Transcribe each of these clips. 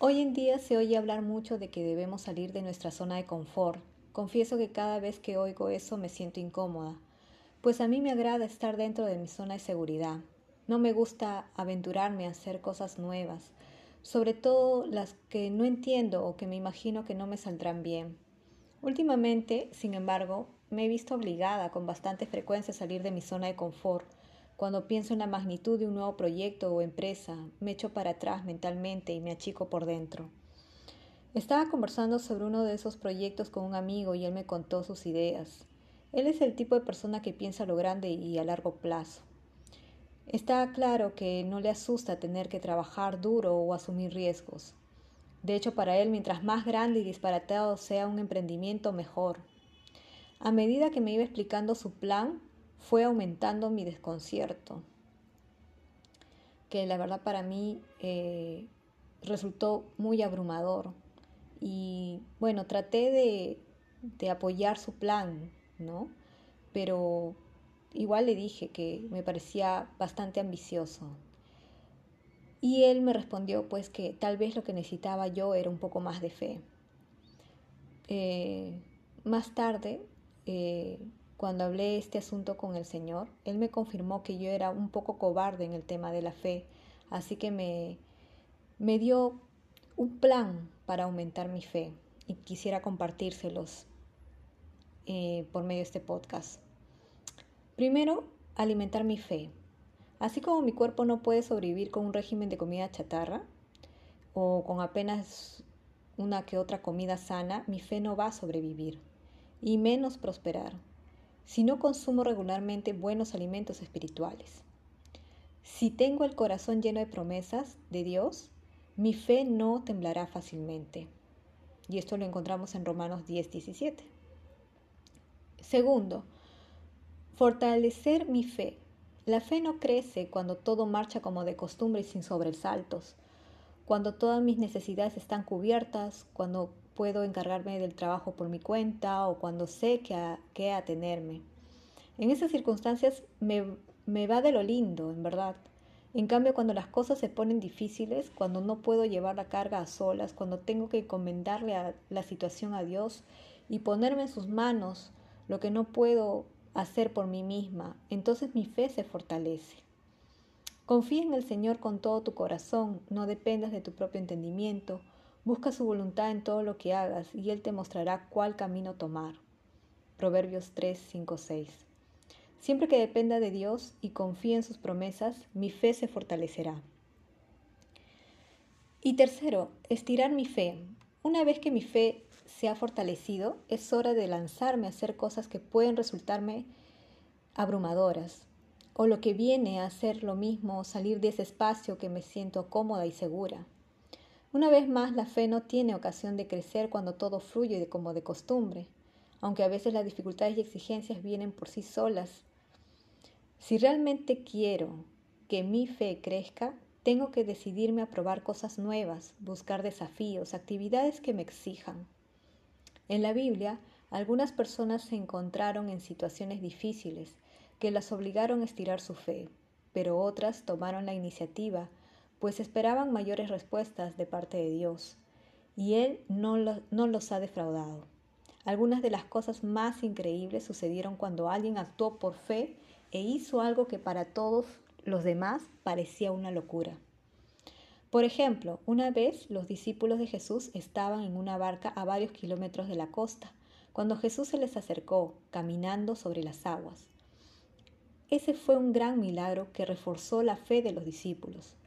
Hoy en día se oye hablar mucho de que debemos salir de nuestra zona de confort. Confieso que cada vez que oigo eso me siento incómoda, pues a mí me agrada estar dentro de mi zona de seguridad. No me gusta aventurarme a hacer cosas nuevas, sobre todo las que no entiendo o que me imagino que no me saldrán bien. Últimamente, sin embargo, me he visto obligada con bastante frecuencia a salir de mi zona de confort cuando pienso en la magnitud de un nuevo proyecto o empresa, me echo para atrás mentalmente y me achico por dentro. Estaba conversando sobre uno de esos proyectos con un amigo y él me contó sus ideas. Él es el tipo de persona que piensa lo grande y a largo plazo. Está claro que no le asusta tener que trabajar duro o asumir riesgos. De hecho, para él, mientras más grande y disparatado sea un emprendimiento, mejor. A medida que me iba explicando su plan, fue aumentando mi desconcierto, que la verdad para mí eh, resultó muy abrumador. Y bueno, traté de, de apoyar su plan, ¿no? Pero igual le dije que me parecía bastante ambicioso. Y él me respondió pues que tal vez lo que necesitaba yo era un poco más de fe. Eh, más tarde eh, cuando hablé este asunto con el Señor, Él me confirmó que yo era un poco cobarde en el tema de la fe, así que me, dio un plan para aumentar mi fe y quisiera compartírselos eh, por medio de este podcast. Primero, alimentar mi fe. Así como mi cuerpo no puede sobrevivir con un régimen de comida chatarra o con apenas una que otra comida sana, mi fe no va a sobrevivir y menos prosperar si no consumo regularmente buenos alimentos espirituales. Si tengo el corazón lleno de promesas de Dios, mi fe no temblará fácilmente. Y esto lo encontramos en Romanos 10, 17. Segundo, fortalecer mi fe. La fe no crece cuando todo marcha como de costumbre y sin sobresaltos, cuando todas mis necesidades están cubiertas, cuando puedo encargarme del trabajo por mi cuenta o cuando sé que a qué atenerme. En esas circunstancias me, me va de lo lindo, en verdad. En cambio, cuando las cosas se ponen difíciles, cuando no puedo llevar la carga a solas, cuando tengo que encomendarle la situación a Dios y ponerme en sus manos lo que no puedo hacer por mí misma, entonces mi fe se fortalece. Confía en el Señor con todo tu corazón, no dependas de tu propio entendimiento, Busca su voluntad en todo lo que hagas y Él te mostrará cuál camino tomar. Proverbios 3, 5, 6. Siempre que dependa de Dios y confíe en sus promesas, mi fe se fortalecerá. Y tercero, estirar mi fe. Una vez que mi fe se ha fortalecido, es hora de lanzarme a hacer cosas que pueden resultarme abrumadoras, o lo que viene a ser lo mismo, salir de ese espacio que me siento cómoda y segura. Una vez más, la fe no tiene ocasión de crecer cuando todo fluye como de costumbre, aunque a veces las dificultades y exigencias vienen por sí solas. Si realmente quiero que mi fe crezca, tengo que decidirme a probar cosas nuevas, buscar desafíos, actividades que me exijan. En la Biblia, algunas personas se encontraron en situaciones difíciles que las obligaron a estirar su fe, pero otras tomaron la iniciativa pues esperaban mayores respuestas de parte de Dios, y Él no, los ha defraudado. Algunas de las cosas más increíbles sucedieron cuando alguien actuó por fe e hizo algo que para todos los demás parecía una locura. Por ejemplo, una vez los discípulos de Jesús estaban en una barca a varios kilómetros de la costa, cuando Jesús se les acercó, caminando sobre las aguas. Ese fue un gran milagro que reforzó la fe de los discípulos.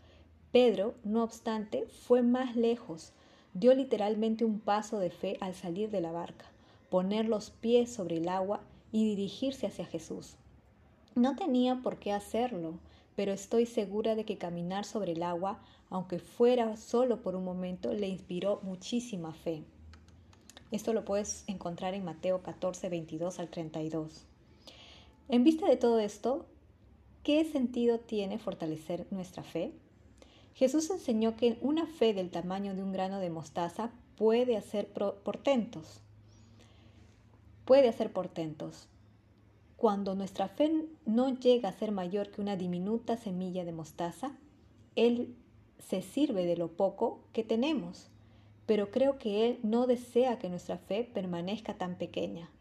Pedro, no obstante, fue más lejos, dio literalmente un paso de fe al salir de la barca, poner los pies sobre el agua y dirigirse hacia Jesús. No tenía por qué hacerlo, pero estoy segura de que caminar sobre el agua, aunque fuera solo por un momento, le inspiró muchísima fe. Esto lo puedes encontrar en Mateo 14, 22 al 32. En vista de todo esto, ¿qué sentido tiene fortalecer nuestra fe? Jesús enseñó que una fe del tamaño de un grano de mostaza puede hacer portentos. Puede hacer portentos. Cuando nuestra fe no llega a ser mayor que una diminuta semilla de mostaza, Él se sirve de lo poco que tenemos, pero creo que Él no desea que nuestra fe permanezca tan pequeña.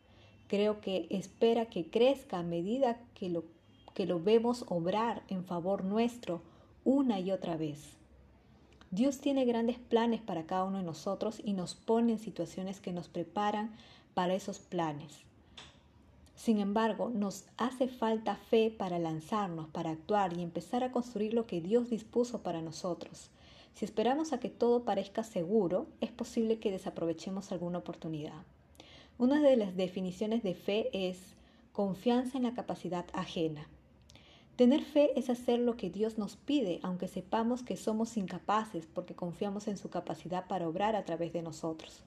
Creo que espera que crezca a medida que lo, que lo vemos obrar en favor nuestro una y otra vez. Dios tiene grandes planes para cada uno de nosotros y nos pone en situaciones que nos preparan para esos planes. Sin embargo, nos hace falta fe para lanzarnos, para actuar y empezar a construir lo que Dios dispuso para nosotros. Si esperamos a que todo parezca seguro, es posible que desaprovechemos alguna oportunidad. Una de las definiciones de fe es confianza en la capacidad ajena. Tener fe es hacer lo que Dios nos pide, aunque sepamos que somos incapaces porque confiamos en su capacidad para obrar a través de nosotros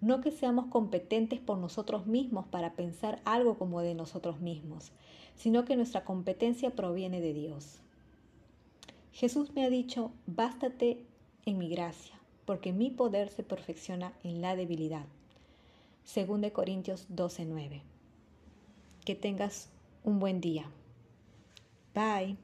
no que seamos competentes por nosotros mismos para pensar algo como de nosotros mismos, sino que nuestra competencia proviene de Dios. Jesús me ha dicho, bástate en mi gracia, porque mi poder se perfecciona en la debilidad. Según de Corintios 12:9. Que tengas un buen día. Bye.